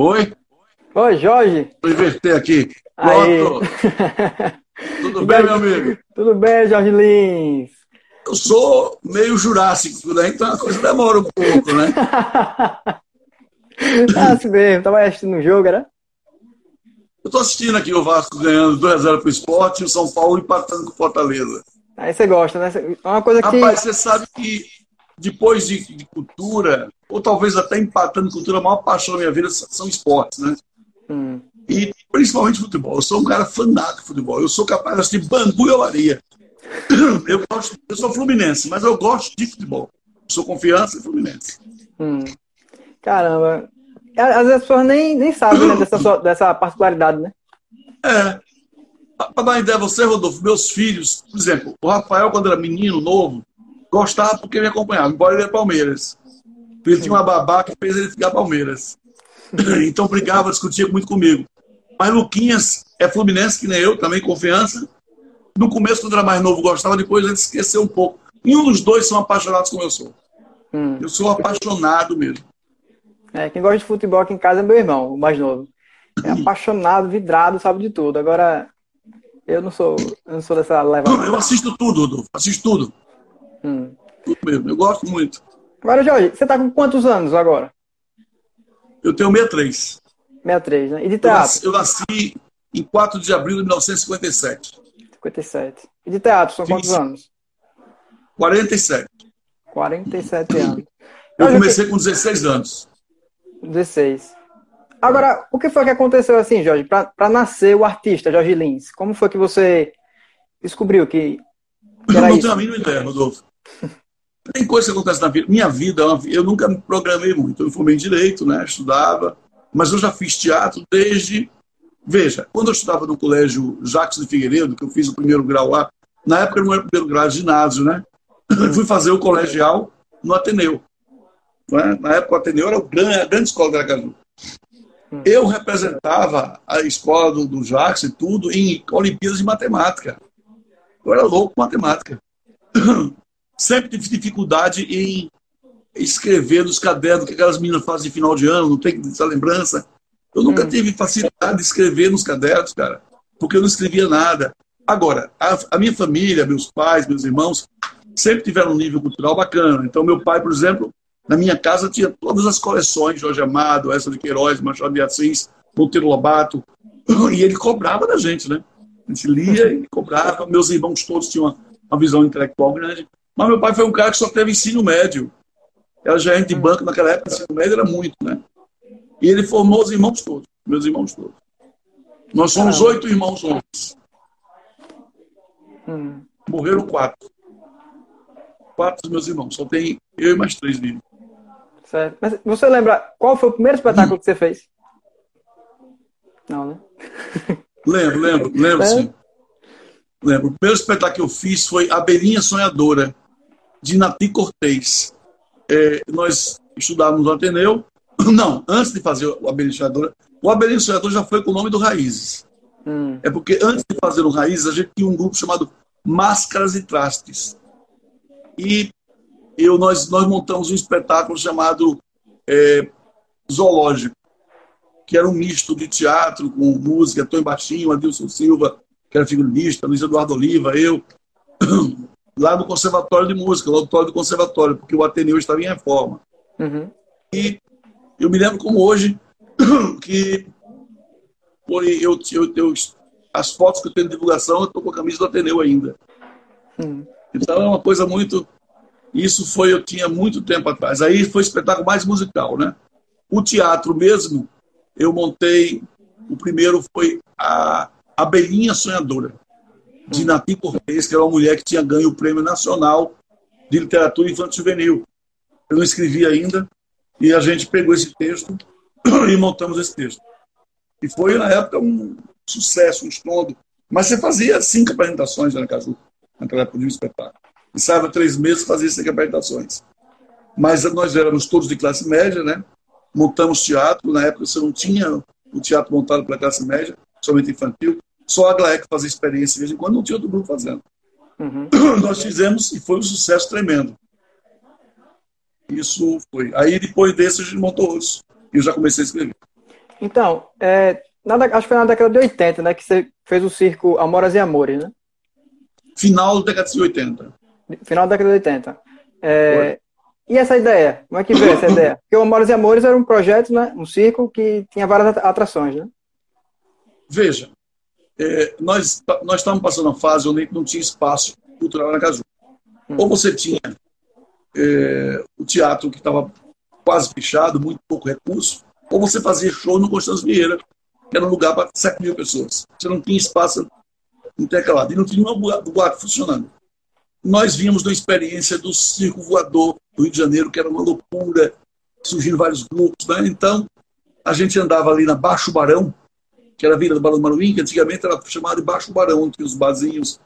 Oi? Oi, Jorge. Vou inverter aqui. Aí. Pronto. Tudo bem, meu amigo? Tudo bem, Jorge Lins? Eu sou meio jurássico, né? Então a coisa demora um pouco, né? ah, assim mesmo. Tava assistindo o jogo, era? Eu tô assistindo aqui o Vasco ganhando 2x0 pro esporte e o São Paulo empatando com o Fortaleza. Aí você gosta, né? É uma coisa que. Rapaz, você sabe que depois de, de cultura, ou talvez até empatando cultura, a maior paixão da minha vida são esportes, né? Hum. E principalmente futebol. Eu sou um cara fanático de futebol. Eu sou capaz de assistir Bangu e Olaria. Eu, gosto, eu sou fluminense, mas eu gosto de futebol. Eu sou confiança e fluminense. Hum. Caramba. Às vezes as pessoas nem, nem sabem né, dessa, dessa particularidade, né? É. Para dar uma ideia, você, Rodolfo, meus filhos, por exemplo, o Rafael, quando era menino, novo, gostava porque me acompanhava, embora ele era Palmeiras. Ele tinha uma babá que fez ele ficar Palmeiras. Então brigava, discutia muito comigo. Mas Luquinhas é Fluminense, que nem eu, também confiança. No começo, quando era mais novo, gostava, depois ele esqueceu um pouco. Nenhum dos dois são apaixonados como eu sou. Hum. Eu sou apaixonado mesmo. É, quem gosta de futebol aqui em casa é meu irmão, o mais novo. É apaixonado, vidrado, sabe de tudo. Agora, eu não sou, eu não sou dessa leva. Não, eu assisto tudo, Rodolfo. Assisto tudo. Hum. Tudo mesmo. Eu gosto muito. Agora, Jorge, você tá com quantos anos agora? Eu tenho 63. 63, né? E de teatro? Eu nasci, eu nasci em 4 de abril de 1957. 57. E de teatro, são quantos anos? 47. 47 anos. Eu comecei com 16 anos. 16. Agora, o que foi que aconteceu assim, Jorge, para nascer o artista, Jorge Lins? Como foi que você descobriu que, que era eu não isso? tenho a mínima ideia, Rodolfo. Tem coisa que acontece na vida. Minha vida, eu nunca me programei muito. Eu formei em direito, né? Estudava, mas eu já fiz teatro desde. Veja, quando eu estudava no colégio Jacques de Figueiredo, que eu fiz o primeiro grau lá, na época não era o primeiro grau, ginásio, né? Eu fui fazer o colegial no Ateneu. Né? Na época o Ateneu era a grande escola de Aracaju. Eu representava a escola do, do Jacques e tudo em Olimpíadas de Matemática. Eu era louco com matemática. Sempre tive dificuldade em escrever nos cadernos que aquelas meninas fazem de final de ano, não tem essa lembrança. Eu nunca hum. tive facilidade de escrever nos cadernos, cara, porque eu não escrevia nada. Agora, a, a, minha família, meus pais, meus irmãos, sempre tiveram um nível cultural bacana. Então, meu pai, por exemplo, na minha casa tinha todas as coleções, Jorge Amado, Essa de Queiroz, Machado de Assis, Monteiro Lobato, e ele cobrava da gente, né? A gente lia e cobrava. Meus irmãos todos tinham uma, uma visão intelectual grande. Mas meu pai foi um cara que só teve ensino médio. Era gerente de banco naquela época, ensino médio era muito, né? E ele formou os irmãos todos, meus irmãos todos. Nós somos oito irmãos homens. Hum. Morreram quatro. Quatro dos meus irmãos. Só tem eu e mais três vivos. Certo. Mas você lembra qual foi o primeiro espetáculo hum. que você fez? Não, né? Lembro, lembro, lembro, é? sim. Lembro. O primeiro espetáculo que eu fiz foi A Belinha Sonhadora, de Nati Cortez. É, nós estudávamos no Ateneu. Não, antes de fazer o Abelhinho o Abelhinho já foi com o nome do Raízes. Hum. É porque antes de fazer o Raízes, a gente tinha um grupo chamado Máscaras e Trastes. E eu, nós, nós montamos um espetáculo chamado é, Zoológico, que era um misto de teatro com música, Tony Baixinho, Adilson Silva, que era figurinista, Luiz Eduardo Oliva, eu, lá no Conservatório de Música, no auditório do Conservatório, porque o Ateneu estava em reforma. Uhum. E eu me lembro como hoje que eu, eu, eu, as fotos que eu tenho de divulgação, eu estou com a camisa do Ateneu ainda. Uhum. Então é uma coisa muito isso foi, eu tinha muito tempo atrás. Aí foi espetáculo mais musical, né? O teatro mesmo, eu montei, o primeiro foi a Abelhinha Sonhadora, de Nati Cortez, que era uma mulher que tinha ganho o Prêmio Nacional de Literatura Infantil Juvenil. Eu não escrevi ainda, e a gente pegou esse texto e montamos esse texto. E foi, na época, um sucesso, um estrondo. Mas você fazia cinco apresentações na Caju, naquela época de um espetáculo ensaiava três meses, fazia cinco apresentações. Mas nós éramos todos de classe média, né? Montamos teatro, na época você não tinha o teatro montado para classe média, somente infantil. Só a GLAEC fazia experiência, de vez em quando não tinha outro grupo fazendo. Uhum. Nós fizemos e foi um sucesso tremendo. Isso foi. Aí depois desse a gente montou outros. E eu já comecei a escrever. Então, é, acho que foi na década de 80, né? Que você fez o circo Amoras e Amores, né? Final da década de 80. Final da década de 80. É, e essa ideia? Como é que veio essa ideia? Porque o Amoras e Amores era um projeto, né? Um circo que tinha várias atrações, né? Veja, é, nós, nós estávamos passando uma fase onde não tinha espaço cultural na Caju. Ou você tinha é, o teatro que estava quase fechado, muito pouco recurso, ou você fazia show no Constância Vieira, que era um lugar para 7 mil pessoas. Você não tinha espaço intercalado. E não tinha uma boate funcionando. Nós vimos da experiência do circo voador do Rio de Janeiro, que era uma loucura, surgindo vários grupos. Né? Então, a gente andava ali na Baixo Barão, que era a Vila do Barão do Maruim, que antigamente era chamada de Baixo Barão, tinha os barzinhos.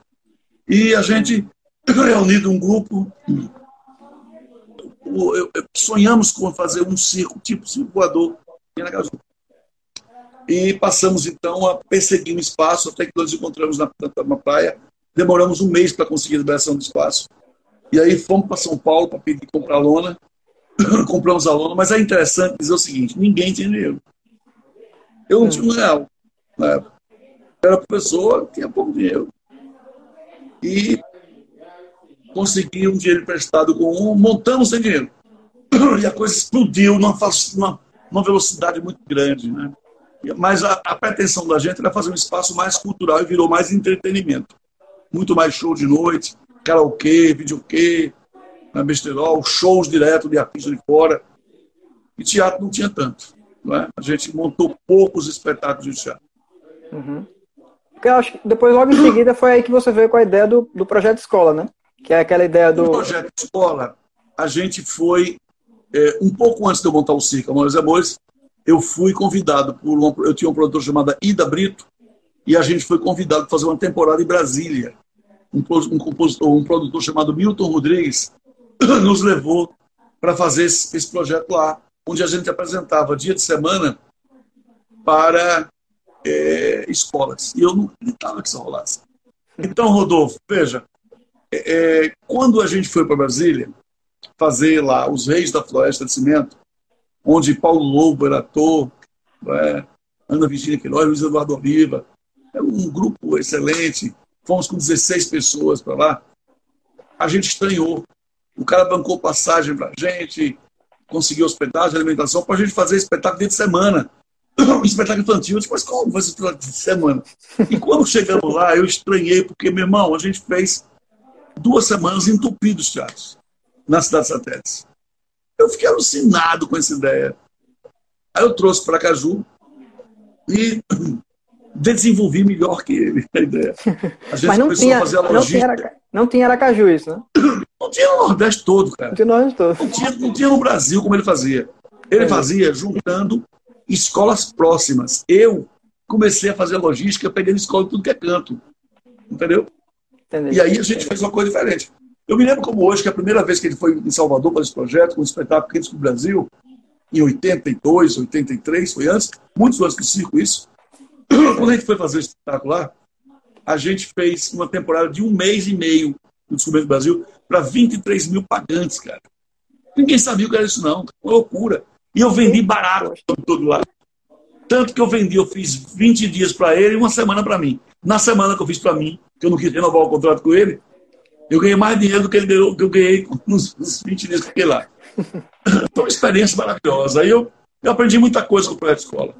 E a gente, reunido um grupo, sonhamos com fazer um circo, tipo circo voador, em Aracaju. E passamos então a perseguir um espaço, até que nós encontramos na, na praia. Demoramos um mês para conseguir a liberação do espaço. E aí fomos para São Paulo para pedir comprar lona. Compramos a lona, mas é interessante dizer o seguinte: ninguém tinha dinheiro. Eu não tinha um real época. Era professor, tinha pouco dinheiro. E consegui um dinheiro emprestado com um, montamos sem dinheiro. E a coisa explodiu numa, numa, numa velocidade muito grande. Né? Mas a, a, pretensão da gente era fazer um espaço mais cultural e virou mais entretenimento. Muito mais show de noite, karaokê, videokê, na besterol, shows direto de artistas de fora. E teatro não tinha tanto. Não é? A gente montou poucos espetáculos de teatro. Uhum. Porque eu acho que depois, logo em seguida, foi aí que você veio com a ideia do, do projeto escola, né? Que é aquela ideia do. O projeto escola, a gente foi. É, um pouco antes de eu montar o Circo Amores Amores, eu fui convidado por uma, eu tinha um produtor chamado Ida Brito e a gente foi convidado para fazer uma temporada em Brasília. Um, um compositor, um produtor chamado Milton Rodrigues nos levou para fazer esse, esse, projeto lá, onde a gente apresentava dia de semana para é, escolas. E eu não acreditava que isso rolasse. Então, Rodolfo, veja, é, é quando a gente foi para Brasília fazer lá os Reis da Floresta de Cimento, onde Paulo Lobo era ator, é, Ana Virginia Queiroz, Luiz Eduardo Oliva. Era um grupo excelente. Fomos com 16 pessoas para lá. A gente estranhou. O cara bancou passagem para a gente, conseguiu hospedagem, alimentação, para a gente fazer espetáculo dia de semana. Um espetáculo infantil. Eu disse, mas como fazer espetáculo de semana? E quando chegamos lá, eu estranhei, porque, meu irmão, a gente fez duas semanas entupidos teatros na cidade satélite. Eu fiquei alucinado com essa ideia. Aí eu trouxe para Caju e desenvolvi melhor que ele a ideia. A gente Mas não começou tinha, a fazer a logística. Não tinha, não tinha Aracaju isso, né? Não tinha no Nordeste todo, cara. Não tinha no Nordeste todo. Não tinha, não tinha no Brasil como ele fazia. Ele é. fazia juntando escolas próximas. Eu comecei a fazer logística pegando escola de tudo que é canto. Entendeu? Entendi. E aí a gente fez uma coisa diferente. Eu me lembro como hoje, que a primeira vez que ele foi em Salvador para esse projeto, com o espetáculo Quentes do Brasil, em 82, 83, foi antes, muitos anos que circo isso. Quando a gente foi fazer o espetáculo lá, a gente fez uma temporada de um mês e meio no Descobrimento do Brasil para 23 mil pagantes, cara. Ninguém sabia o que era isso, não. Uma loucura. E eu vendi barato todo lá. Tanto que eu vendi, eu fiz 20 dias para ele e uma semana para mim. Na semana que eu fiz para mim, que eu não quis renovar o contrato com ele, eu ganhei mais dinheiro do que, ele que eu ganhei nos, nos 20 dias que fiquei lá. Foi uma experiência maravilhosa. Aí eu, eu aprendi muita coisa com o projeto escola.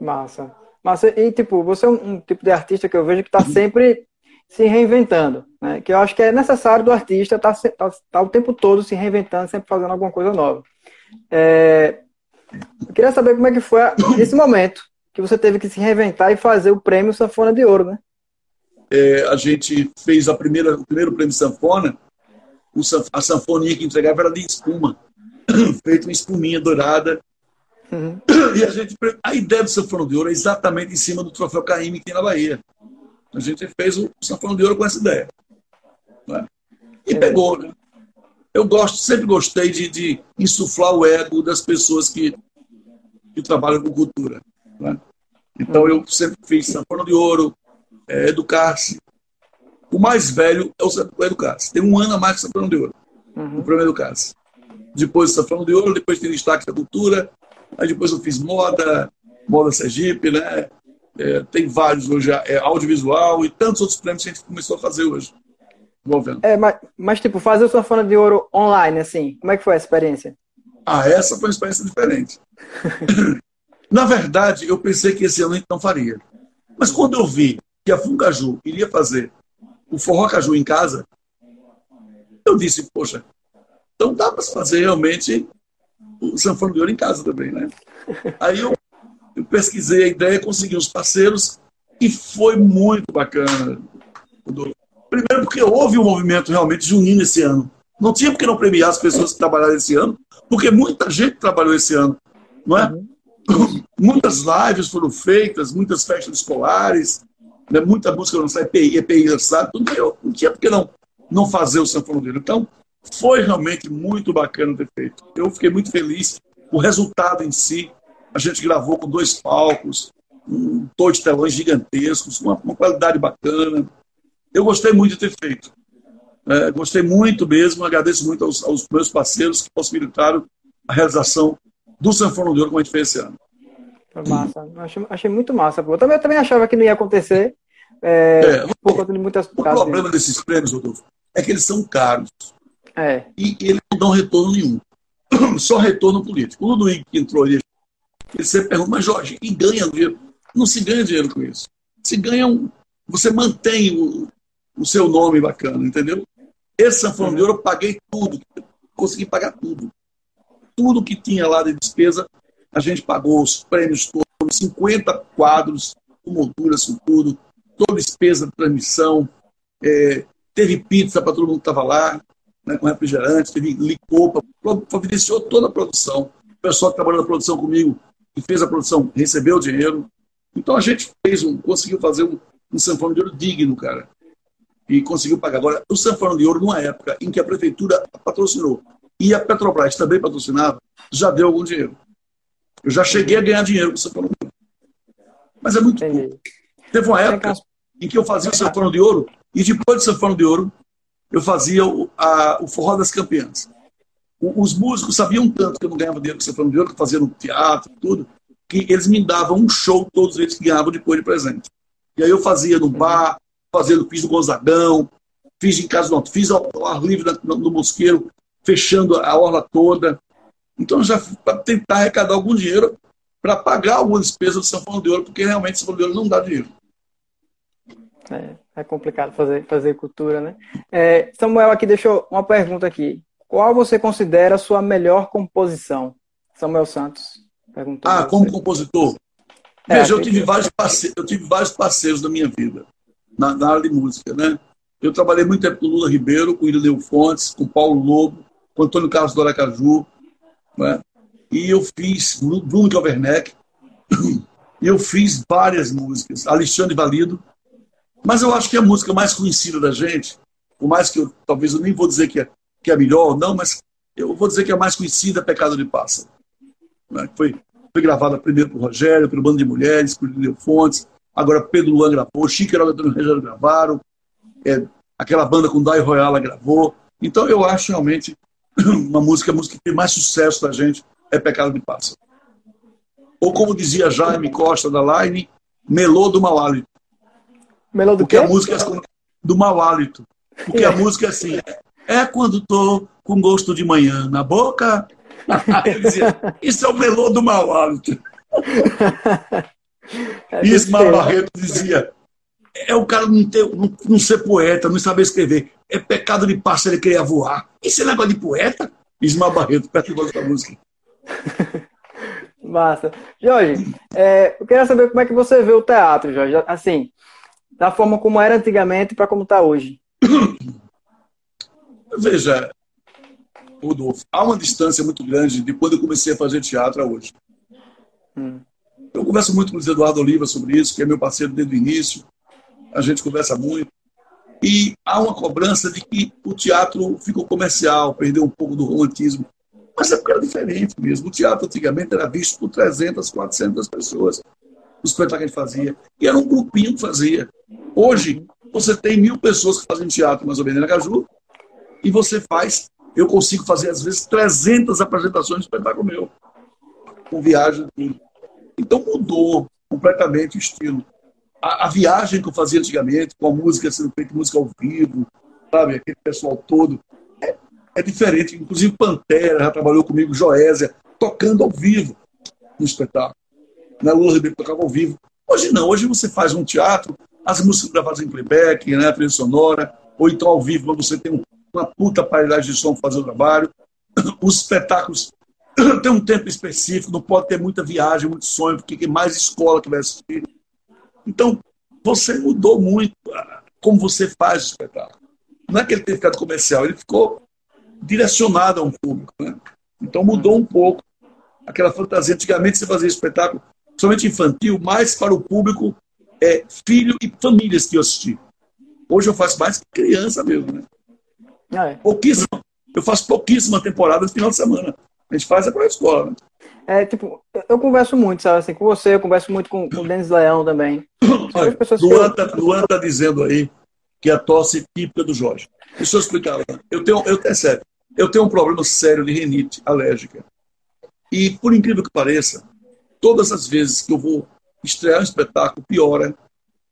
Massa. Massa. E, tipo, você é um, um tipo de artista que eu vejo que está sempre se reinventando. Né? Que eu acho que é necessário do artista estar tá, tá, tá o tempo todo se reinventando, sempre fazendo alguma coisa nova. É, eu queria saber como é que foi esse momento que você teve que se reinventar e fazer o prêmio Sanfona de Ouro, né? é, a gente fez a primeira, o primeiro prêmio sanfona, o, a sanfoninha que entregava era de espuma, feito em espuminha dourada. Uhum. E a gente, a ideia do sanfona de ouro é exatamente em cima do troféu Caíme que tem na Bahia. A gente fez o sanfona de ouro com essa ideia. Né? E é. pegou, né? Eu gosto, sempre gostei de, de insuflar o ego das pessoas que, que trabalham com cultura. Né? Então eu sempre fiz sanfona de ouro, é Educar-se. O mais velho é o Educar-se. Tem um ano a mais que o Safrão de Ouro. Uhum. O prêmio Educar-se. Depois Safrão de Ouro, depois tem destaque da cultura, Aí depois eu fiz moda, moda Sergipe, né? É, tem vários hoje, é, audiovisual e tantos outros prêmios que a gente começou a fazer hoje. É, mas, mas, tipo, fazer o Sanfona de Ouro online, assim, como é que foi a experiência? Ah, essa foi uma experiência diferente. Na verdade, eu pensei que esse ano a gente não faria. Mas quando eu vi que a Fungaju iria fazer o Forró Caju em casa, eu disse, poxa, então dá para fazer realmente o Sanfona de Ouro em casa também, né? Aí eu, eu pesquisei a ideia, consegui uns parceiros e foi muito bacana. Primeiro porque houve um movimento realmente junino esse ano. Não tinha porque não premiar as pessoas que trabalharam esse ano, porque muita gente trabalhou esse ano, não é? Uhum. Muitas lives foram feitas, muitas festas escolares, né? muita música não sai, EPI, EPI? Não, não tinha porque não, não fazer o sanfoneiro. Então, foi realmente muito bacana ter feito. Eu fiquei muito feliz. O resultado em si, a gente gravou com dois palcos, um dois telões gigantescos, uma, uma qualidade bacana. Eu gostei muito de ter feito. É, gostei muito mesmo, agradeço muito aos, aos, meus parceiros que possibilitaram a realização do Sanfona de Ouro como a gente fez esse ano. Massa, achei, achei muito massa. Eu também, eu também achava que não ia acontecer. É, é, por conta de muitas O problema desses prêmios, Rodolfo, é que eles são caros. É. E eles não dão retorno nenhum. Só retorno político. O Ludovico que entrou ali, ele sempre pergunta, mas Jorge, e ganha dinheiro? Não se ganha dinheiro com isso. Se ganha um. Você mantém o, o seu nome bacana, entendeu? Esse Sanfona de Ouro eu paguei tudo. Consegui pagar tudo. Tudo que tinha lá de despesa, a gente pagou os prêmios todos, 50 quadros, com molduras, com tudo, toda despesa de transmissão. É, teve pizza para todo mundo que estava lá, né, com refrigerante, teve licor, providenciou toda a produção. O pessoal que trabalhou na produção comigo, que fez a produção, recebeu o dinheiro. Então a gente fez um, conseguiu fazer um, um sanfone de ouro digno, cara e conseguiu pagar. Agora, o Sanfona de Ouro, numa época em que a prefeitura patrocinou e a Petrobras também patrocinava, já deu algum dinheiro. Eu já cheguei a ganhar dinheiro com o Sanfona de Ouro. Mas é muito Entendi. pouco. Teve uma época em que eu fazia o Sanfona de Ouro e depois do Sanfona de Ouro eu fazia o, a, o Forró das Campeãs. O, os músicos sabiam tanto que eu não ganhava dinheiro com o Sanfona de Ouro, que eu fazia no teatro e tudo, que eles me davam um show, todos eles que ganhavam depois de presente. E aí eu fazia no bar, fazendo, fiz no Gonzagão, fiz em casa, não, fiz ao, ao ar livre no, no Mosqueiro, fechando a orla toda. Então, já para tentar arrecadar algum dinheiro para pagar alguma despesa do São Paulo de Ouro, porque realmente São Paulo de Ouro não dá dinheiro. É, é complicado fazer, fazer cultura, né? É, Samuel aqui deixou uma pergunta aqui. Qual você considera a sua melhor composição? Samuel Santos perguntou. Ah, como compositor? É, Veja, eu tive, vários parceiros, eu tive vários parceiros na minha vida na, na, área de música, né? Eu trabalhei muito tempo com Lula Ribeiro, com Irineu Fontes, com Paulo Lobo, com Antônio Carlos do Aracaju, né? E eu fiz Bruno Calverneck, e eu fiz várias músicas, Alexandre Valido, mas eu acho que a música mais conhecida da gente, por mais que eu, talvez eu nem vou dizer que é, que é melhor não, mas eu vou dizer que a mais conhecida é Pecado de Pássaro. Né? Foi, foi gravada primeiro por Rogério, pelo Bando de Mulheres, por Irineu Fontes, Agora Pedro Luan gravou, e Antônio gravaram, é, aquela banda com Dai Royala gravou. Então eu acho realmente uma música, a música que tem mais sucesso da gente é Pecado de Pássaro. Ou como dizia Jaime Costa da Line, Melô do Mau Hálito. Melô do Porque quê? a música é assim, do Mau Hálito. Porque a música é assim, é quando tô com gosto de manhã na boca. dizia, Isso é o melô do mau hálito. É Ismael Barreto dizia: é o cara não, ter, não, não, ser poeta, não saber escrever. É pecado de pássaro ele querer voar. É negócio de poeta? Ismael Barreto, perto da música. Massa. Jorge, é, eu queria saber como é que você vê o teatro, Jorge. Assim, da forma como era antigamente para como está hoje. Veja, Rodolfo, há uma distância muito grande de quando eu comecei a fazer teatro a hoje. Hum. Eu converso muito com o Eduardo Oliva sobre isso, que é meu parceiro desde o início. A gente conversa muito. E há uma cobrança de que o teatro ficou comercial, perdeu um pouco do romantismo. Mas é porque era diferente mesmo. O teatro antigamente era visto por 300, 400 pessoas. Os espetáculos que a gente fazia. E era um grupinho que fazia. Hoje, você tem mil pessoas que fazem teatro mais ou menos na Caju, e você faz, eu consigo fazer às vezes 300 apresentações de espetáculo meu. com viagem. Então mudou completamente o estilo. A, a, viagem que eu fazia antigamente, com a música sendo feita, música ao vivo, sabe? Aquele pessoal todo, é, é diferente. Inclusive Pantera já trabalhou comigo, Joésia, tocando ao vivo no espetáculo. Na Lula Ribeiro tocava ao vivo. Hoje não, hoje você faz um teatro, as músicas gravadas em playback, né, a trilha sonora, ou então ao vivo, você tem uma puta paridade de som para fazer o trabalho. Os espetáculos tem um tempo específico, não pode ter muita viagem, muito sonho, porque tem mais escola que vai assistir. Então, você mudou muito como você faz o espetáculo. Não é que ele tenha ficado comercial, ele ficou direcionado a um público. Né? Então, mudou um pouco aquela fantasia. Antigamente, você fazia espetáculo, somente infantil, mais para o público é, filho e famílias que eu assisti. Hoje eu faço mais criança mesmo. Né? Ah, é. Pouquíssima, eu faço pouquíssima temporada no final de semana. A gente faz é para a escola, né? É, tipo, eu converso muito, sabe, assim, com você, eu converso muito com, com o Denis Leão também. Olha, Luan está eu... tá dizendo aí que a tosse típica do Jorge. Deixa eu explicar, eu tenho, eu, é sério, eu tenho um problema sério de renite alérgica. E, por incrível que pareça, todas as vezes que eu vou estrear um espetáculo, piora,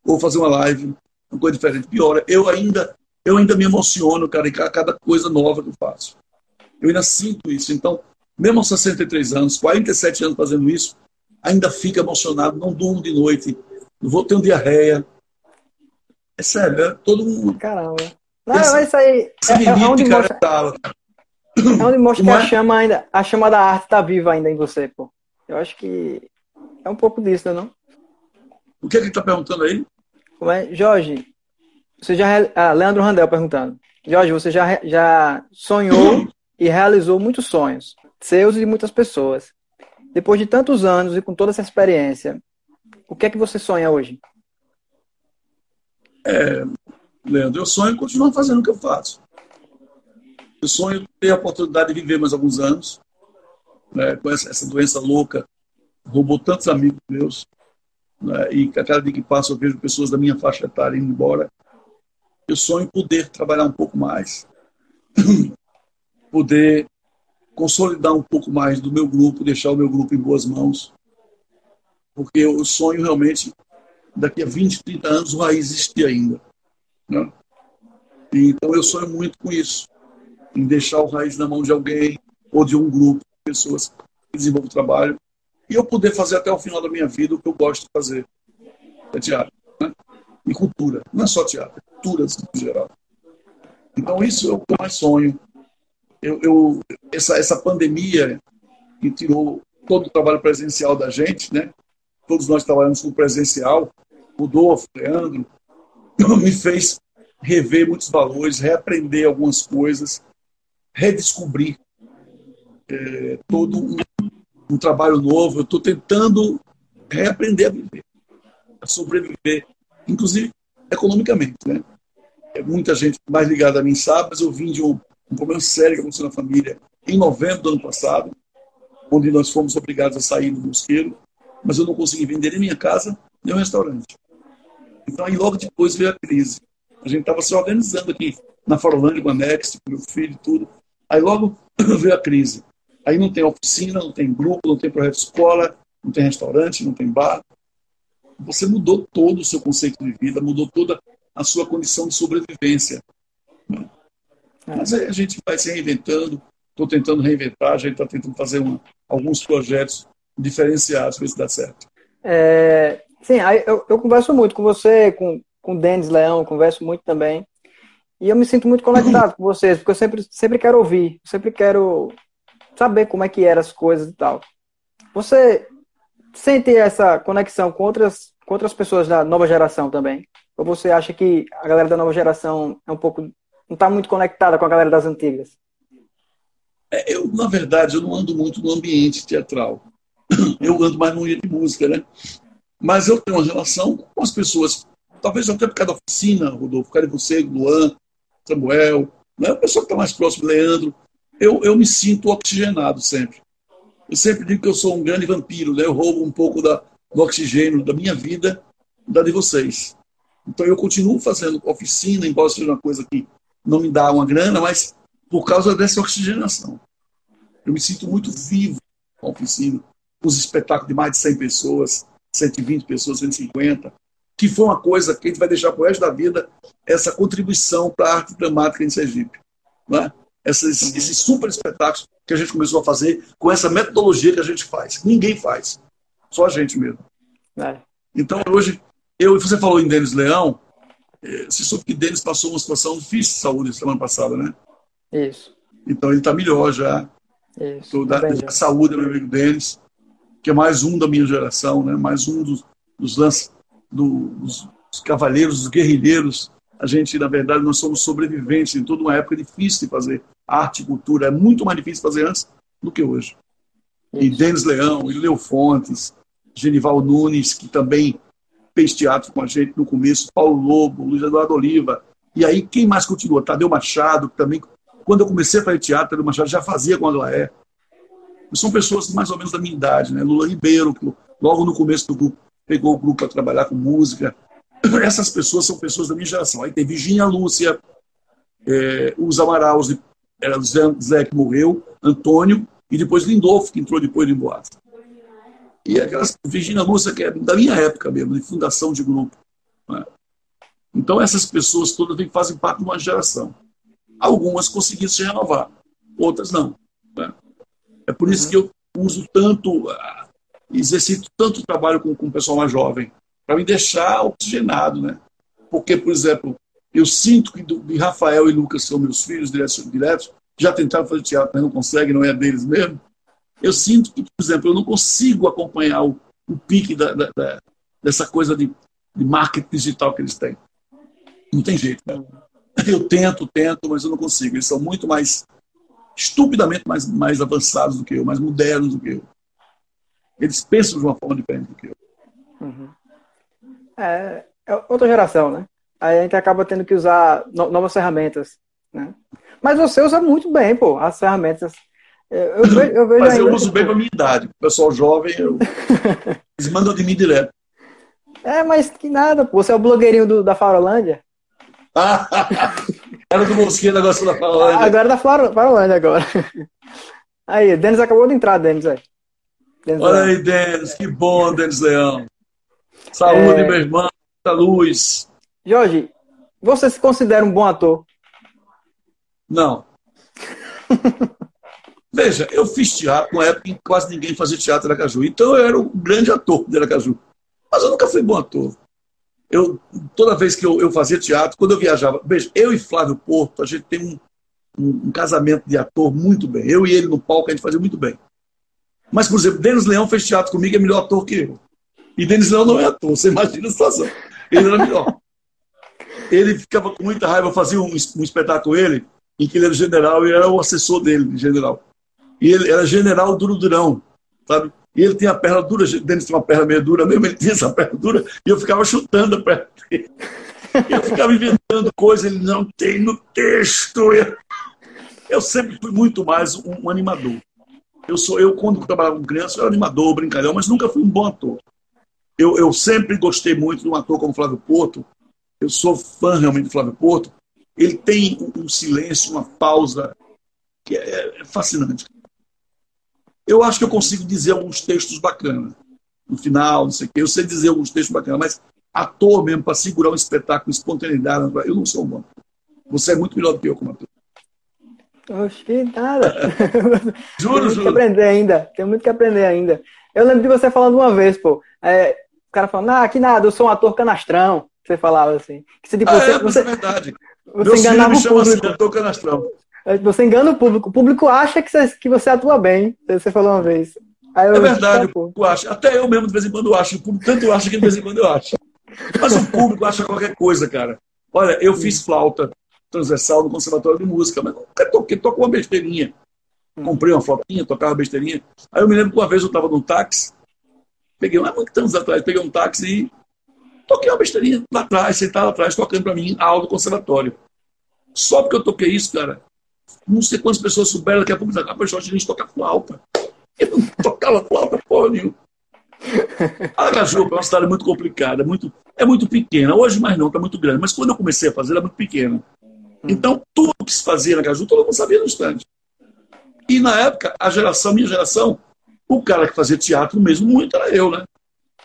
ou fazer uma live, uma coisa diferente, piora, eu ainda, eu ainda me emociono, cara, em cada coisa nova que eu faço. Eu ainda sinto isso. Então, mesmo aos 63 anos, 47 anos fazendo isso, ainda fica emocionado, não durmo de noite, vou ter um diarreia. É sério, é todo mundo. Caramba. Não, esse, mas isso aí é, é, é onde mostra, é onde mostra que a é? chama ainda, a chama da arte está viva ainda em você, pô. Eu acho que é um pouco disso, não? É o que é que ele está perguntando aí? Como é? Jorge, você já. Ah, Leandro Randel perguntando. Jorge, você já, já sonhou e realizou muitos sonhos, seus e de muitas pessoas. Depois de tantos anos e com toda essa experiência, o que é que você sonha hoje? É, Leandro, eu sonho continuar fazendo o que eu faço. Eu sonho ter a oportunidade de viver mais alguns anos, né, com essa, essa, doença louca, roubou tantos amigos meus, né, e a cada dia que passa eu vejo pessoas da minha faixa etária indo embora. Eu sonho poder trabalhar um pouco mais, poder consolidar um pouco mais do meu grupo, deixar o meu grupo em boas mãos. Porque eu sonho realmente, daqui a 20, 30 anos, o raiz existir ainda. Né? Então eu sonho muito com isso, em deixar o raiz na mão de alguém ou de um grupo de pessoas que desenvolvem o trabalho e eu poder fazer até o final da minha vida o que eu gosto de fazer. É teatro. Né? E cultura. Não é só teatro, é cultura assim, em geral. Então isso é o que eu mais sonho eu, eu, essa, essa pandemia que tirou todo o trabalho presencial da gente, né? Todos nós trabalhamos com presencial, o Dolfo, Leandro, me fez rever muitos valores, reaprender algumas coisas, redescobrir é, todo um, um, trabalho novo. Eu estou tentando reaprender a viver, a sobreviver, inclusive economicamente, né? É, muita gente mais ligada a mim sabe, mas eu vim de um um problema sério que aconteceu na família em novembro do ano passado, onde nós fomos obrigados a sair do mosqueiro, mas eu não consegui vender nem minha casa, nem o restaurante. Então, aí logo depois veio a crise. A gente estava se organizando aqui na Farolândia, com a Next, com meu filho e tudo. Aí logo veio a crise. Aí não tem oficina, não tem grupo, não tem projeto de escola, não tem restaurante, não tem bar. Você mudou todo o seu conceito de vida, mudou toda a sua condição de sobrevivência. Mas a gente vai se reinventando, estou tentando reinventar, a gente está tentando fazer um, alguns projetos diferenciados para isso dar certo. É, sim, eu, eu, converso muito com você, com, com o Denis Leão, converso muito também. E eu me sinto muito conectado com vocês, porque eu sempre, sempre quero ouvir, sempre quero saber como é que eram as coisas e tal. Você sente essa conexão com outras, com outras pessoas da nova geração também? Ou você acha que a galera da nova geração é um pouco não está muito conectada com a galera das antigas? É, eu, na verdade, eu não ando muito no ambiente teatral. Eu ando mais no ambiente de música, né? Mas eu tenho uma relação com as pessoas, talvez até por causa da oficina, Rodolfo, por de você, Luan, Samuel, né? a pessoa que está mais próximo, Leandro. Eu, eu me sinto oxigenado sempre. Eu sempre digo que eu sou um grande vampiro, né? Eu roubo um pouco da, do oxigênio da minha vida da de vocês. Então eu continuo fazendo oficina, embora seja uma coisa que não me dá uma grana, mas por causa dessa oxigenação. Eu me sinto muito vivo com a oficina. os espetáculos de mais de 100 pessoas, 120 pessoas, 150, que foi uma coisa que a gente vai deixar para o resto da vida, essa contribuição para a arte dramática em Sergipe. Né? Esses, esses super espetáculos que a gente começou a fazer com essa metodologia que a gente faz. Ninguém faz, só a gente mesmo. É. Então, hoje, eu, você falou em Denis Leão, é, você soube que Denis passou uma situação difícil de saúde semana passada, né? Isso. Então, ele está melhor já. Isso. Da, da saúde, meu amigo Denis, que é mais um da minha geração, né? mais um dos, dos lances, do, dos, dos cavaleiros, dos guerrilheiros. A gente, na verdade, nós somos sobreviventes em toda uma época difícil de fazer arte e cultura. É muito mais difícil fazer antes do que hoje. Isso. E Denis Leão, e Leo Fontes, Genival Nunes, que também fez teatro com a gente no começo, Paulo Lobo, Luiz Eduardo Oliva. E aí, quem mais continua? Tadeu Machado, que também, quando eu comecei a fazer teatro, Tadeu Machado já fazia com a é. São pessoas mais ou menos da minha idade, né? Lula Ribeiro, que logo no começo do grupo pegou o grupo para trabalhar com música. Essas pessoas são pessoas da minha geração. Aí tem Virginia Lúcia, é, os Amaraus, era Zé, Zé que morreu, Antônio, e depois Lindolfo, que entrou depois de Boato. E aquelas Virginia Lúcia, que é da minha época mesmo, de fundação de grupo. Né? Então, essas pessoas todas fazem parte de uma geração. Algumas conseguiram se renovar, outras não. Né? É por isso que eu uso tanto, ah, exercito tanto trabalho com, com o pessoal mais jovem, para me deixar oxigenado. Né? Porque, por exemplo, eu sinto que do, Rafael e Lucas são meus filhos diretos, diretos já tentaram fazer teatro, mas não conseguem, não é deles mesmo eu sinto que, por exemplo, eu não consigo acompanhar o, o pique da, da, da, dessa coisa de, de, marketing digital que eles têm. Não tem jeito. Eu tento, tento, mas eu não consigo. Eles são muito mais, estupidamente mais, mais avançados do que eu, mais modernos do que eu. Eles pensam de uma forma diferente do que eu. Uhum. É, é, outra geração, né? Aí a gente acaba tendo que usar novas ferramentas, né? Mas você usa muito bem, pô, as ferramentas eu, vejo, eu vejo Mas eu uso bem para minha idade. O pessoal jovem, eu... eles mandam de mim direto. É, mas que nada, pô. Você é o blogueirinho do, da Farolândia? era do Mosquito, agora sou da Farolândia. Agora é da Farolândia, agora. Aí, Denis acabou de entrar, Denis, aí. Denis Olha Leão. aí, Denis. Que bom, Denis Leão. Saúde, é... meu irmão. Muita luz. Jorge, você se considera um bom ator? Não. Veja, eu fiz teatro na época em que quase ninguém fazia teatro em Aracaju. Então eu era o grande ator de Aracaju. Mas eu nunca fui bom ator. Eu, toda vez que eu, eu fazia teatro, quando eu viajava, veja, eu e Flávio Porto, a gente tem um, um, um, casamento de ator muito bem. Eu e ele no palco, a gente fazia muito bem. Mas, por exemplo, Denis Leão fez teatro comigo, é melhor ator que eu. E Denis Leão não é ator, você imagina a situação. Ele era melhor. Ele ficava com muita raiva, eu fazia um, um espetáculo ele, em que ele era general e era o assessor dele, de general. E ele era general duro durão, sabe? E ele tinha a perna dura, Denis tinha uma perna meio dura mesmo, ele tinha essa perna dura, e eu ficava chutando a perna dele. Eu ficava inventando coisas, ele não tem no texto. Eu, eu sempre fui muito mais um, um, animador. Eu sou eu quando trabalhava com criança, eu era animador, brincalhão, mas nunca fui um bom ator. Eu, eu sempre gostei muito de um ator como Flávio Porto. Eu sou fã realmente do Flávio Porto. Ele tem um silêncio, uma pausa que é, é fascinante. Eu acho que eu consigo dizer alguns textos bacanas. No final, não sei o quê. Eu sei dizer alguns textos bacanas, mas ator mesmo, para segurar um espetáculo, espontaneidade, eu não sou bom. Você é muito melhor do que eu como ator. Que nada. juro, Tem muito juro. que aprender ainda. Tem muito que aprender ainda. Eu lembro de você falando uma vez, pô. É, o cara falando, ah, que nada, eu sou um ator canastrão. Você falava assim. Que você, tipo, ah, você, é, você, é verdade. Você Meu enganava filho me chama assim, ator canastrão. É, você engana o público. O público acha que você, que você atua bem. Você falou uma vez. é verdade, o público acha. Até eu mesmo, de vez em quando, eu acho. O público tanto acha que de vez em quando eu acho. Mas o público acha qualquer coisa, cara. Olha, eu fiz flauta transversal no Conservatório de Música, mas nunca toquei, toco uma besteirinha. Comprei uma flautinha, tocava besteirinha. Aí eu me lembro que uma vez eu estava num táxi, peguei, há muitos anos atrás, peguei um táxi e toquei uma besteirinha lá atrás, sentado atrás, tocando para mim a aula do conservatório. Só porque eu toquei isso, cara, não sei quantas pessoas souberam, daqui a pouco a pessoa a gente toca flauta. Eu não tocava flauta porra nenhuma. Aracaju é uma cidade muito complicada, muito, é muito pequena. Hoje mais não, está muito grande. Mas quando eu comecei a fazer, era muito pequena. Então, tudo que se fazia na Aracaju, todo mundo sabia no instante. E na época, a geração, minha geração, O cara que fazia teatro mesmo muito era eu, né?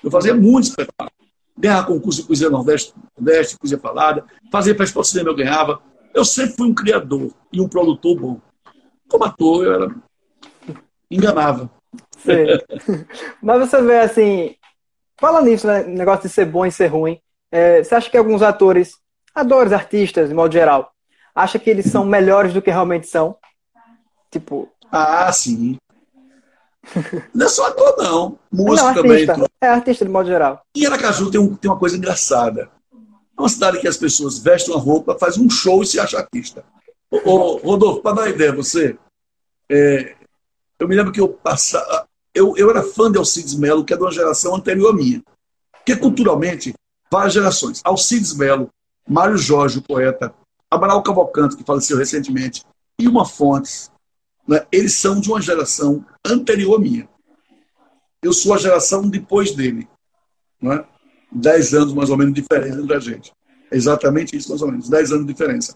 Eu fazia muito espetáculo. Ganhava concurso de poesia Nordeste, Nordeste poesia falada, fazia festival de cinema, eu ganhava. Eu sempre fui um criador e um produtor bom. Como ator, eu era. enganava. Mas você vê assim, fala nisso, né? Negócio de ser bom e ser ruim. É, você acha que alguns atores, atores, artistas, de modo geral, acha que eles são melhores do que realmente são? Tipo. Ah, sim. Não é só ator, não. Música não, artista. também. É artista de modo geral. E Aracaju tem, um, tem uma coisa engraçada. É uma cidade que as pessoas vestem uma roupa, fazem um show e se acham artista. Ô, Rodolfo, para dar uma ideia, você. É, eu me lembro que eu passava. Eu, eu era fã de Alcides Melo, que é de uma geração anterior à minha. Porque culturalmente, várias gerações. Alcides Melo, Mário Jorge, o poeta, Amaral Cavalcante, que faleceu recentemente, e uma Fontes, né, eles são de uma geração anterior à minha. Eu sou a geração depois dele. Né? Dez anos mais ou menos de diferença entre a gente. É exatamente isso, mais ou menos. Dez anos de diferença.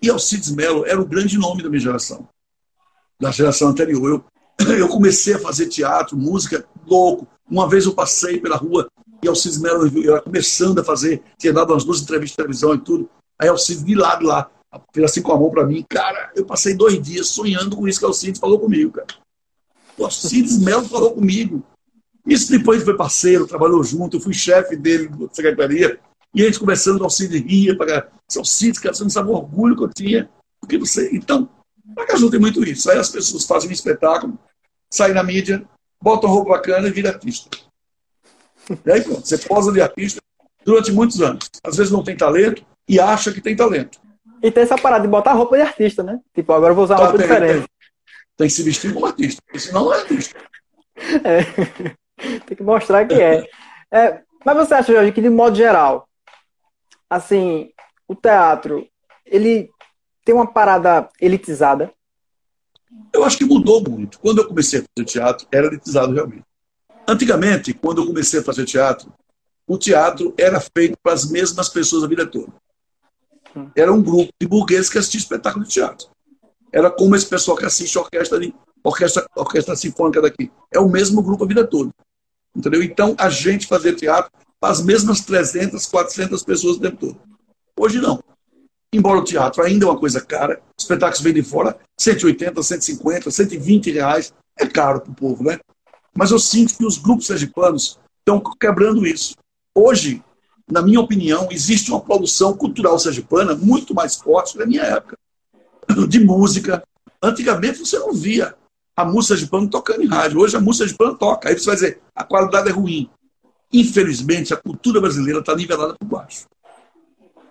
E Alcides Mello era o grande nome da minha geração. Da geração anterior. Eu, eu comecei a fazer teatro, música, louco. Uma vez eu passei pela rua e Alcides Mello, eu era começando a fazer, tinha dado umas duas entrevistas de televisão e tudo. Aí Alcides de lado lá, fez assim com a mão para mim. Cara, eu passei dois dias sonhando com isso que Alcides falou comigo, cara. O Alcides Melo falou comigo. Isso depois foi parceiro, trabalhou junto, eu fui chefe dele da secretaria. E a gente conversando, o Alcides ria, para Alcides, cara, você não sabe o orgulho que eu tinha. Porque você. Então, Pacaju tem muito isso. Aí as pessoas fazem um espetáculo, saem na mídia, botam roupa bacana e viram artista. E aí pronto, você posa de artista durante muitos anos. Às vezes não tem talento e acha que tem talento. E tem essa parada de botar roupa de artista, né? Tipo, agora eu vou usar tá, roupa tem, diferente. Tem, tem, que se vestir como artista, senão não é artista. É. tem que mostrar que é. é. Mas você acha, Jorge, que de modo geral, assim, o teatro, ele tem uma parada elitizada? Eu acho que mudou muito. Quando eu comecei a fazer teatro, era elitizado realmente. Antigamente, quando eu comecei a fazer teatro, o teatro era feito para as mesmas pessoas a vida toda. Era um grupo de burgueses que assistia espetáculo de teatro. Era como esse pessoal que assiste orquestra, orquestra, orquestra sinfônica daqui. É o mesmo grupo a vida toda. Entendeu? Então, a gente fazia teatro para as mesmas 300, 400 pessoas o tempo todo. Hoje não. Embora o teatro ainda é uma coisa cara, os espetáculos vêm de fora 180, 150, 120 reais. É caro para o povo, né? Mas eu sinto que os grupos sergipanos estão quebrando isso. Hoje, na minha opinião, existe uma produção cultural sergipana muito mais forte na minha época. De música. Antigamente você não via a música sergipana tocando em rádio. Hoje a música sergipana toca. Aí você vai dizer, a qualidade é ruim. Infelizmente, a cultura brasileira está nivelada por baixo.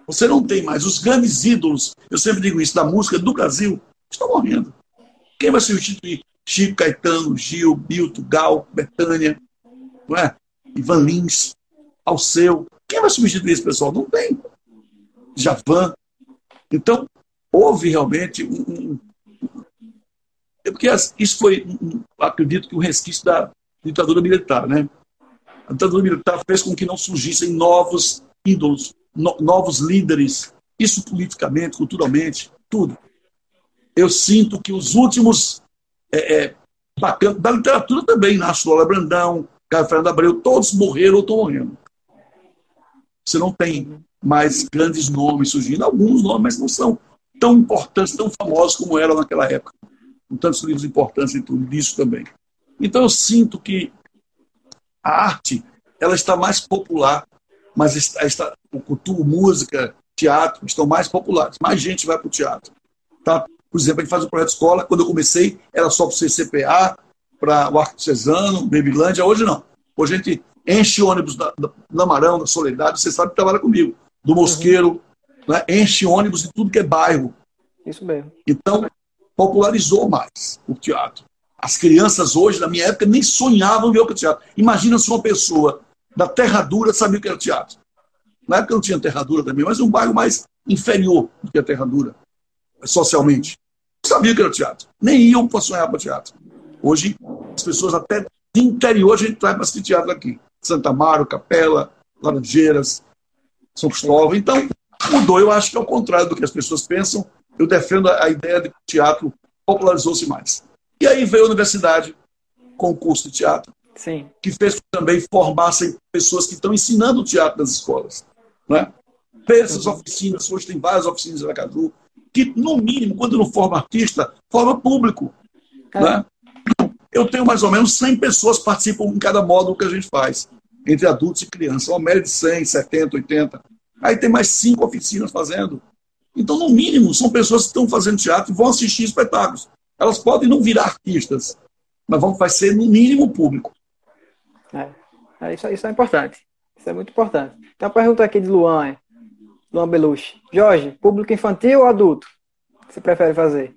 Você não tem mais os grandes ídolos, eu sempre digo isso, da música do Brasil, estão morrendo. Quem vai substituir? Chico Caetano, Gil, Bilto, Gal, Betânia, não é? Ivan Lins, Alceu. Quem vai substituir esse pessoal? Não tem. Javan. Então, houve realmente um. É porque isso foi, acredito que, um resquício da ditadura militar, né? A ditadura militar fez com que não surgissem novos ídolos, no, novos líderes, isso politicamente, culturalmente, tudo. Eu sinto que os últimos é, é, bacanas, da literatura também, Nacho Lola Brandão, Caio Fernando Abreu, todos morreram ou estão morrendo. Você não tem mais grandes nomes surgindo, alguns nomes, mas não são tão importantes, tão famosos como eram naquela época. Com tantos livros importantes e tudo isso também. Então eu sinto que a arte ela está mais popular, mas está, está, o cultura, música, teatro estão mais populares. Mais gente vai para o teatro. Tá? Por exemplo, a gente faz o projeto escola. Quando eu comecei, era só para o CCPA, para o Arco Cesano, Babilândia. Hoje não. Hoje a gente enche ônibus da, da, da Marão, da Soledade, você sabe que trabalha comigo, do Mosqueiro, uhum. né? enche ônibus de tudo que é bairro. Isso mesmo. Então, popularizou mais o teatro. As crianças hoje, na minha época, nem sonhavam ver o teatro. Imagina se uma pessoa da Terra Dura sabia o que era teatro. Na época não tinha Terra Dura também, mas um bairro mais inferior do que a Terra Dura, socialmente. Sabia que era teatro. Nem iam para sonhar para teatro. Hoje, as pessoas até de interior a gente traz para assistir teatro aqui. Santa Amaro, Capela, Laranjeiras, São Cristóvão. Então, mudou. Eu acho que é o contrário do que as pessoas pensam. Eu defendo a ideia de que o teatro popularizou-se mais. E aí veio a universidade. concurso de teatro, Sim. que fez que também formassem pessoas que estão ensinando teatro nas escolas. Né? Essas uhum. oficinas, hoje tem várias oficinas em Aracaju, que, no mínimo, quando não forma artista, forma público. É. Né? Eu tenho mais ou menos 100 pessoas que participam em cada módulo que a gente faz, entre adultos e crianças. Uma média de 100, 70, 80. Aí tem mais cinco oficinas fazendo. Então, no mínimo, são pessoas que estão fazendo teatro e vão assistir espetáculos. Elas podem não virar artistas, mas vão, vai ser, no mínimo, público. É, é isso, isso é importante. Isso é muito importante. Tem uma pergunta aqui de Luan, Luan Belushi. Jorge, público infantil ou adulto? O que você prefere fazer?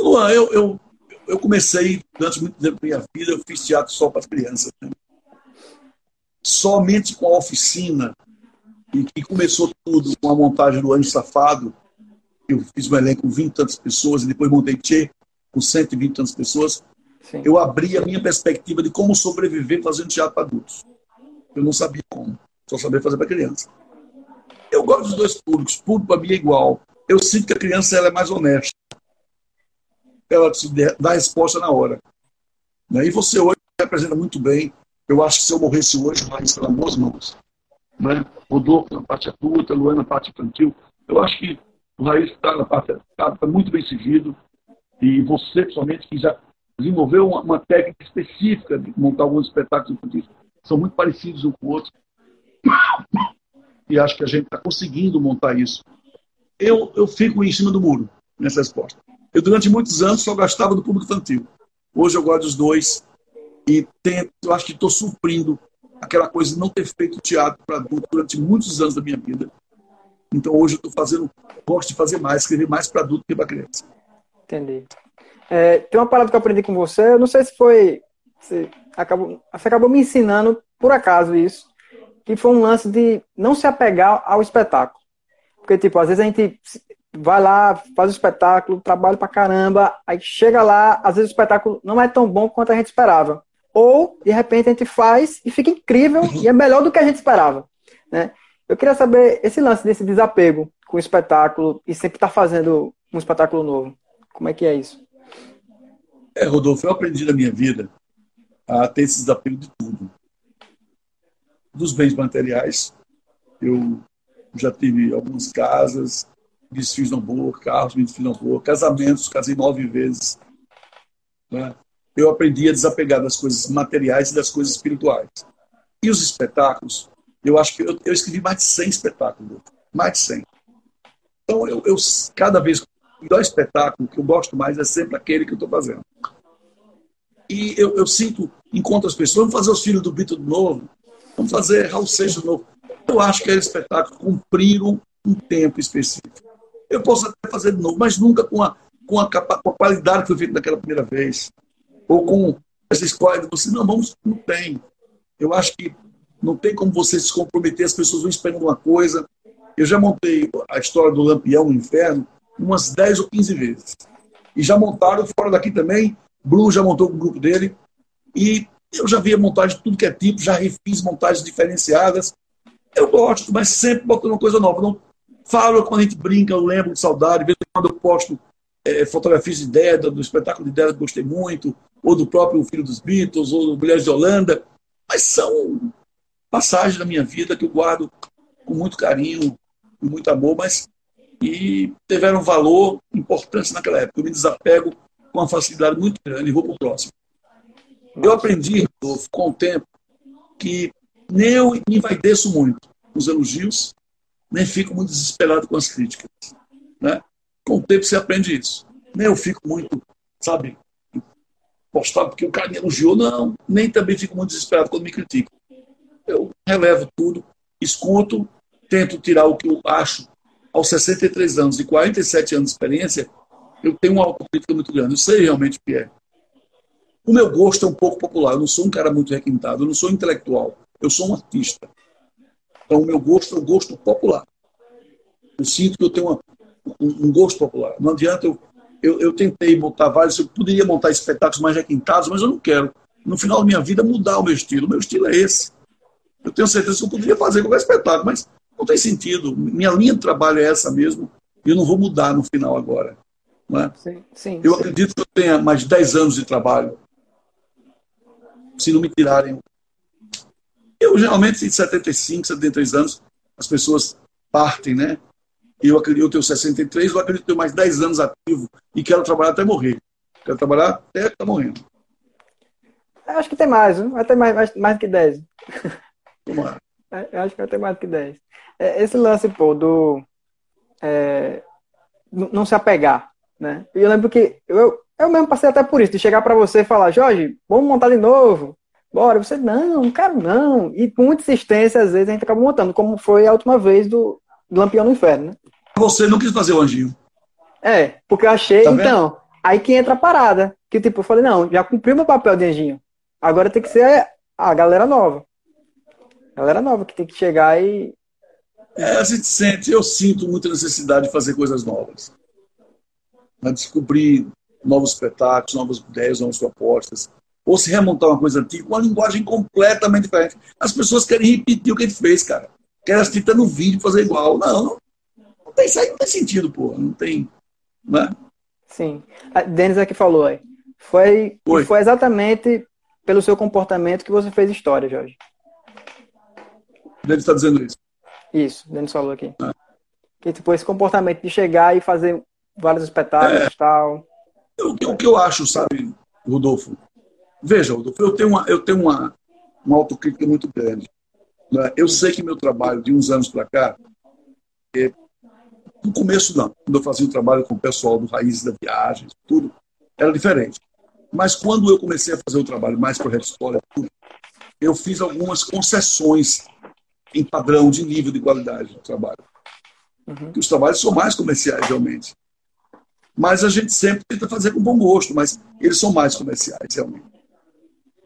Luan, eu, eu, eu comecei, durante muito tempo da minha vida, eu fiz teatro só para crianças. Né? Somente com a oficina, e que começou tudo com a montagem do Anjo Safado, eu fiz um elenco com 20 tantas pessoas, e depois montei Tchê com 120 tantas pessoas, Sim. eu abri a minha perspectiva de como sobreviver fazendo teatro para adultos. Eu não sabia como, só sabia fazer para criança. Eu gosto dos dois públicos, público para mim é igual. Eu sinto que a criança ela é mais honesta. Ela te dá a resposta na hora. Né? E você hoje representa muito bem. Eu acho que se eu morresse hoje, vai estar nas boas mãos. Né? Rodolfo na parte adulta, Luana na parte infantil. Eu acho que o Raiz está na parte está tá muito bem seguido. E você, principalmente, que já desenvolveu uma, uma técnica específica de montar alguns espetáculos infantis, são muito parecidos um com o outro. E acho que a gente está conseguindo montar isso. Eu, eu fico em cima do muro nessa resposta. Eu, durante muitos anos, só gastava do público infantil. Hoje eu gosto dos dois e tento, eu acho que estou suprindo aquela coisa de não ter feito teatro para adulto durante muitos anos da minha vida. Então hoje eu estou fazendo, gosto de fazer mais, escrever mais para adulto que para criança. Entendi. É, tem uma parada que eu aprendi com você, eu não sei se foi. Você acabou, você acabou me ensinando, por acaso, isso, que foi um lance de não se apegar ao espetáculo. Porque, tipo, às vezes a gente vai lá, faz o espetáculo, trabalha pra caramba, aí chega lá, às vezes o espetáculo não é tão bom quanto a gente esperava. Ou, de repente, a gente faz e fica incrível e é melhor do que a gente esperava. Né? Eu queria saber esse lance desse desapego com o espetáculo e sempre estar tá fazendo um espetáculo novo. Como é que é isso? É, Rodolfo, eu aprendi na minha vida a ter esse desapego de tudo. Dos bens materiais, eu já tive algumas casas, desfiz no boa, carros me desfiz no boa, casamentos, casei nove vezes. Né? Eu aprendi a desapegar das coisas materiais e das coisas espirituais. E os espetáculos, eu acho que eu, eu escrevi mais de 100 espetáculos, mais de 100. Então, eu, eu cada vez, o melhor espetáculo que eu gosto mais é sempre aquele que eu estou fazendo. E eu, eu, sinto, encontro as pessoas, vamos fazer os filhos do Bito de novo, vamos fazer Raul Seixas de novo. Eu acho que aquele espetáculo cumpriram um tempo específico. Eu posso até fazer de novo, mas nunca com a, com a, com a qualidade que foi feita naquela primeira vez. Ou com essa escola de você, não, vamos, não tem. Eu acho que não tem como você se comprometer, as pessoas vão esperando uma coisa. Eu já montei a história do Lampião no Inferno umas 10 ou 15 vezes. E já montaram fora daqui também. Blue já montou com o grupo dele. E eu já vi a montagem de tudo que é tipo, já refiz montagens diferenciadas. Eu gosto, mas sempre botando uma coisa nova. Não falo quando a gente brinca, eu lembro de saudade. De quando eu posto é, fotografias de ideia, do espetáculo de ideia que gostei muito, ou do próprio Filho dos Beatles, ou do Mulheres de Holanda. Mas são passagens da minha vida que eu guardo com muito carinho, com muito amor, mas e tiveram valor importante naquela época. Eu me desapego com uma facilidade muito grande e vou para o próximo. Eu aprendi, Rodolfo, com o tempo, que nem eu me envaideço muito com os elogios, nem fico muito desesperado com as críticas. Né? Com o tempo você aprende isso. Nem eu fico muito, sabe, postado porque o cara me elogiou, não. Nem também fico muito desesperado quando me criticam. Eu relevo tudo, escuto, tento tirar o que eu acho. Aos 63 anos e 47 anos de experiência, eu tenho uma autocrítica muito grande. Eu sei realmente o que é. O meu gosto é um pouco popular. Eu não sou um cara muito requintado, eu não sou intelectual. Eu sou um artista. Então, o meu gosto é um gosto popular. Eu sinto que eu tenho uma, um, um, gosto popular. Não adianta eu, eu, eu. tentei montar vários, eu poderia montar espetáculos mais requintados, mas eu não quero. No final da minha vida, mudar o meu estilo. O meu estilo é esse. Eu tenho certeza que eu poderia fazer qualquer espetáculo, mas não tem sentido. Minha linha de trabalho é essa mesmo. E eu não vou mudar no final agora. É? Sim, sim, eu sim. acredito que eu tenha mais de 10 anos de trabalho. Se não me tirarem. Eu, geralmente, em 75, 73 anos, as pessoas partem, né? Eu acredito, eu tenho 63, eu acredito que tenho mais 10 anos ativo e quero trabalhar até morrer. Quero trabalhar até estar morrendo. Acho que tem mais, vai ter mais, mais, mais que 10. Tomara. Eu acho que vai ter mais que 10. É, esse lance, pô, do. É, não se apegar, né? E eu lembro que eu, eu mesmo passei até por isso, de chegar para você e falar, Jorge, vamos montar de novo. Bora. Você, não, não quero não. E com muita insistência, às vezes, a gente acaba montando, como foi a última vez do Lampião no Inferno, né? Você não quis fazer o anjinho. É, porque eu achei, tá então, aí que entra a parada. Que tipo, eu falei, não, já cumpri meu papel de anjinho. Agora tem que ser a galera nova. Galera nova que tem que chegar e. É, a gente sente, eu sinto muita necessidade de fazer coisas novas. Para descobrir novos espetáculos, novas ideias, novas propostas. Ou se remontar uma coisa antiga, com uma linguagem completamente diferente. As pessoas querem repetir o que a gente fez, cara. Querem assistir no vídeo fazer igual. Não, não tem, isso aí não tem sentido, pô. Não tem. Né? Sim. A Denis aqui falou aí. Foi, foi exatamente pelo seu comportamento que você fez história, Jorge. Denis está dizendo isso. Isso, Denis falou aqui. Ah. Que tipo, esse comportamento de chegar e fazer vários espetáculos e é. tal. O, o que eu acho, sabe, Rodolfo? Veja, Rodolfo, eu tenho uma, eu tenho uma, uma autocrítica muito grande. Né? Eu sei que meu trabalho de uns anos para cá, é, no começo não, quando eu fazia o trabalho com o pessoal do Raiz da Viagem, tudo, era diferente. Mas quando eu comecei a fazer o trabalho mais projeto história, eu fiz algumas concessões em padrão de nível de qualidade do trabalho. Uhum. os trabalhos são mais comerciais, realmente. Mas a gente sempre tenta fazer com bom gosto, mas eles são mais comerciais, realmente.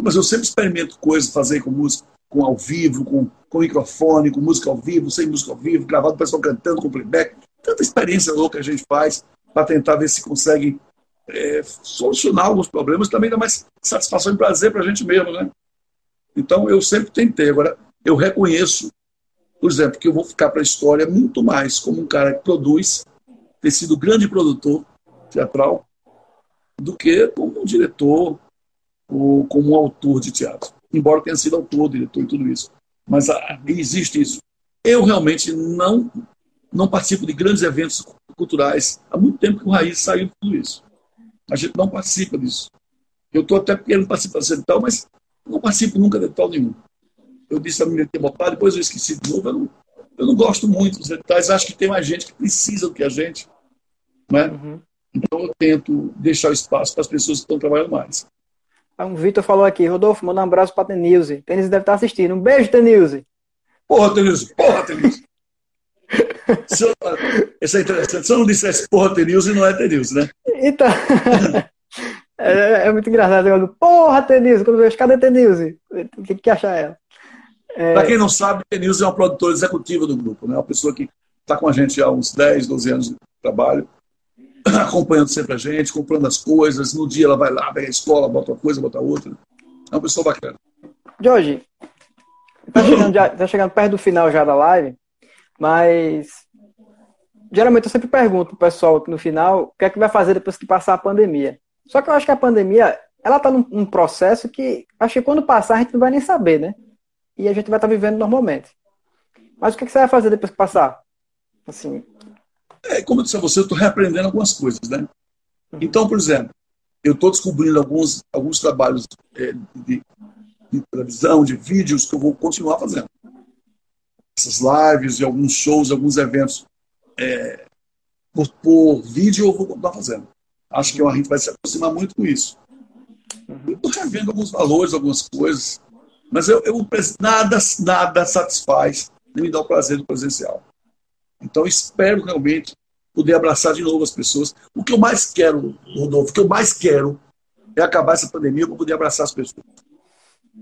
Mas eu sempre experimento coisas, fazer com música, com ao vivo, com, com microfone, com música ao vivo, sem música ao vivo, gravado, o pessoal cantando com playback. Tanta experiência louca a gente faz para tentar ver se consegue é, solucionar alguns problemas, também dá mais satisfação e prazer para a gente mesmo, né? Então, eu sempre tentei. Agora, eu reconheço, por exemplo, que eu vou ficar para a história muito mais como um cara que produz, ter sido grande produtor teatral, do que como um diretor ou como um autor de teatro. Embora tenha sido autor, diretor e tudo isso. Mas ah, existe isso. Eu realmente não não participo de grandes eventos culturais. Há muito tempo que o Raiz saiu de tudo isso. A gente não participa disso. Eu estou até querendo participar de tal, mas não participo nunca de tal nenhum. Eu disse a menina ter botado, depois eu esqueci de novo. Eu não, eu não gosto muito dos detalhes, acho que tem mais gente que precisa do que a gente. Né? Uhum. Então eu tento deixar o espaço para as pessoas que estão trabalhando mais. O Vitor falou aqui, Rodolfo, manda um abraço para a Tenilze. Tenilze deve estar assistindo. Um beijo, Tenilze. Porra, Tenilze, porra, Tenilze. Se eu, isso é interessante. Se eu não dissesse porra Tenilze, não é Tenilze, né? Então. é, é, muito engraçado. Eu porra, Tenilze. Quando eu vejo, cadê Tenilze? O que, que acha ela? É... Para quem não sabe, Tenilze é uma produtora executiva do grupo, né? Uma pessoa que está com a gente há uns 10, 12 anos de trabalho, acompanhando sempre a gente, comprando as coisas. No dia ela vai lá, vem a escola, bota uma coisa, bota outra. É uma pessoa bacana. Jorge, tá chegando, já, tá chegando perto do final já da live. Mas geralmente eu sempre pergunto pro pessoal no final o que é que vai fazer depois que passar a pandemia. Só que eu acho que a pandemia, ela tá num, num processo que acho que quando passar a gente não vai nem saber, né? E a gente vai estar tá vivendo normalmente. Mas o que, é que você vai fazer depois que passar? Assim. É, como eu disse a você, eu estou reaprendendo algumas coisas, né? Uhum. Então, por exemplo, eu estou descobrindo alguns, alguns trabalhos é, de, de televisão, de vídeos que eu vou continuar fazendo essas lives e alguns shows, alguns eventos é, por, por, vídeo, eu vou continuar fazendo. Acho que a gente vai se aproximar muito com isso. Eu estou revendo alguns valores, algumas coisas, mas eu, eu, nada, nada satisfaz nem me dá o prazer do presencial. Então, espero realmente poder abraçar de novo as pessoas. O que eu mais quero, Rodolfo, o que eu mais quero é acabar essa pandemia para poder abraçar as pessoas.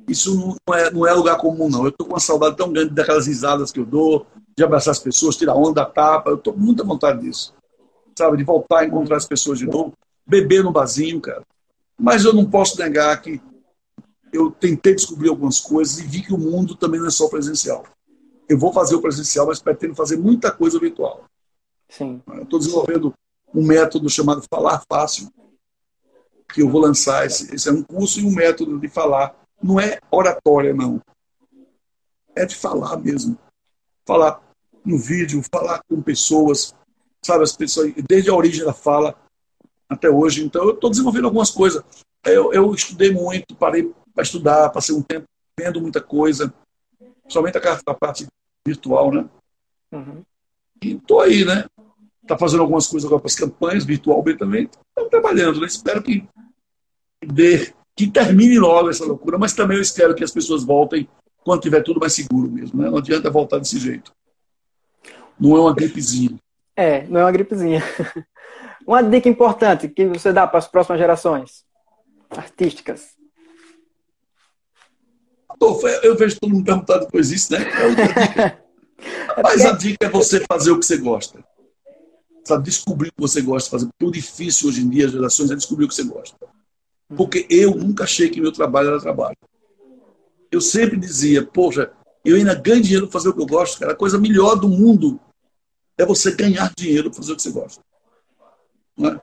Isso não é, não é lugar comum, não. Eu estou com uma saudade tão grande daquelas risadas que eu dou, de abraçar as pessoas, tirar onda da tapa. Eu estou com muita vontade disso. Sabe, de voltar a encontrar as pessoas de novo, beber no barzinho, cara. Mas eu não posso negar que eu tentei descobrir algumas coisas e vi que o mundo também não é só presencial. Eu vou fazer o presencial, mas pretendo fazer muita coisa virtual. Sim. Estou desenvolvendo um método chamado Falar Fácil, que eu vou lançar. Esse, esse é um curso e um método de falar. Não é oratória, não. É de falar mesmo. Falar no vídeo, falar com pessoas, sabe, as pessoas, desde a origem da fala até hoje. Então, eu estou desenvolvendo algumas coisas. Eu, eu estudei muito, parei para estudar, passei um tempo vendo muita coisa, somente a, a parte virtual, né? Uhum. E estou aí, né? Está fazendo algumas coisas agora para as campanhas, virtualmente também. Estamos trabalhando, né? Espero que dê, que termine logo essa loucura, mas também eu espero que as pessoas voltem quando tiver tudo mais seguro mesmo, né? Não adianta voltar desse jeito. Não é uma gripezinha. É, não é uma gripezinha. Uma dica importante que você dá para as próximas gerações artísticas. Eu vejo todo mundo perguntando depois isso, né? É É Mas a dica é você fazer o que você gosta. Sabe, descobrir o que você gosta de fazer. Porque o difícil hoje em dia, as gerações, é descobrir o que você gosta. Porque eu nunca achei que meu trabalho era trabalho. Eu sempre dizia, poxa, eu ainda ganho dinheiro para fazer o que eu gosto, cara. A coisa melhor do mundo é você ganhar dinheiro para fazer o que você gosta. Não é?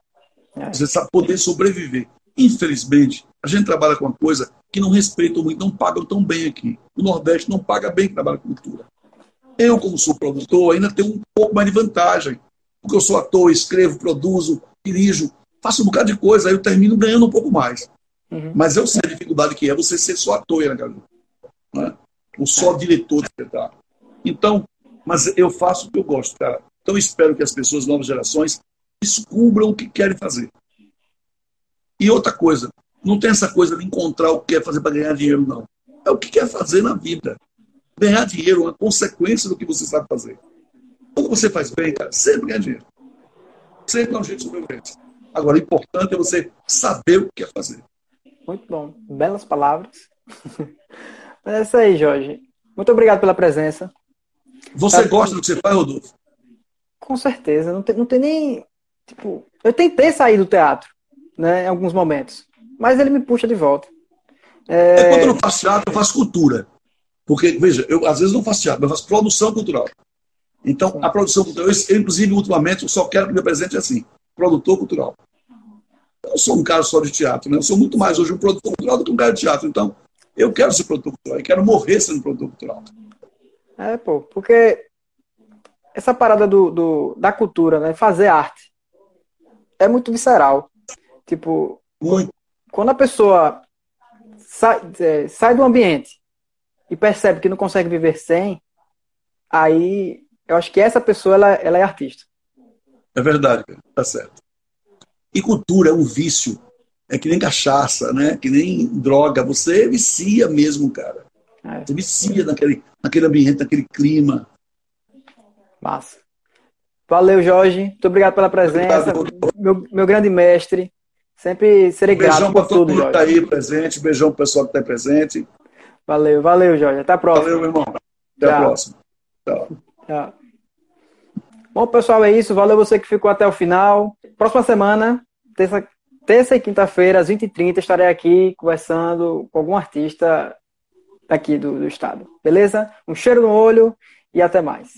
é. Você sabe poder sobreviver. Infelizmente, a gente trabalha com uma coisa que não respeitam muito, não pagam tão bem aqui. O Nordeste não paga bem trabalho com cultura. Eu, como sou produtor, ainda tenho um pouco mais de vantagem. Porque eu sou ator, escrevo, produzo, dirijo, faço um bocado de coisa, aí eu termino ganhando um pouco mais. Uhum. Mas eu sei a dificuldade que é você ser só ator, né, galera? Né? Ou só diretor de espetáculo. Então, mas eu faço o que eu gosto, cara. Então espero que as pessoas, novas gerações, descubram o que querem fazer. E outra coisa, não tem essa coisa de encontrar o que quer fazer para ganhar dinheiro, não. É o que quer fazer na vida. Ganhar dinheiro é uma consequência do que você sabe fazer. Quando você faz bem, cara, sempre ganha dinheiro. Sempre dá um jeito de sobrevivência. Agora, o importante é você saber o que quer fazer. Muito bom. Belas palavras. é isso aí, Jorge. Muito obrigado pela presença. Você tá... gosta do que você faz, Rodolfo? Com certeza. Não tem, não tem nem. Tipo, eu tentei sair do teatro, né, em alguns momentos. Mas ele me puxa de volta. É... é quando eu não faço teatro, eu faço cultura. Porque, veja, eu às vezes não faço teatro, mas faço produção cultural. Então, a produção cultural, eu, inclusive, ultimamente, eu só quero que meu presente é assim, produtor cultural. Eu não sou um cara só de teatro, né? Eu sou muito mais hoje um produtor cultural do que um cara de teatro. Então, eu quero ser produtor cultural, eu quero morrer sendo produtor cultural. É, pô, porque essa parada do, do, da cultura, né? Fazer arte, é muito visceral. Tipo, muito. quando a pessoa sai, é, sai do ambiente e percebe que não consegue viver sem, aí eu acho que essa pessoa ela, ela é artista. É verdade, tá certo. E cultura é um vício. É que nem cachaça, né? Que nem droga. Você vicia mesmo, cara. É. Você vicia naquele, naquele ambiente, naquele clima. Massa. Valeu, Jorge. Muito obrigado pela presença. Obrigado. Meu, meu grande mestre. Sempre serei grato por tudo, Beijão para todo mundo que está aí presente. Beijão para o pessoal que está presente. Valeu, valeu, Jorge. Até a próxima. Valeu, meu irmão. Até Tchau. a próxima. Tchau. Tchau. Bom, pessoal, é isso. Valeu você que ficou até o final. Próxima semana, terça, terça e quinta-feira, às 20h30, estarei aqui conversando com algum artista aqui do, do estado. Beleza? Um cheiro no olho e até mais.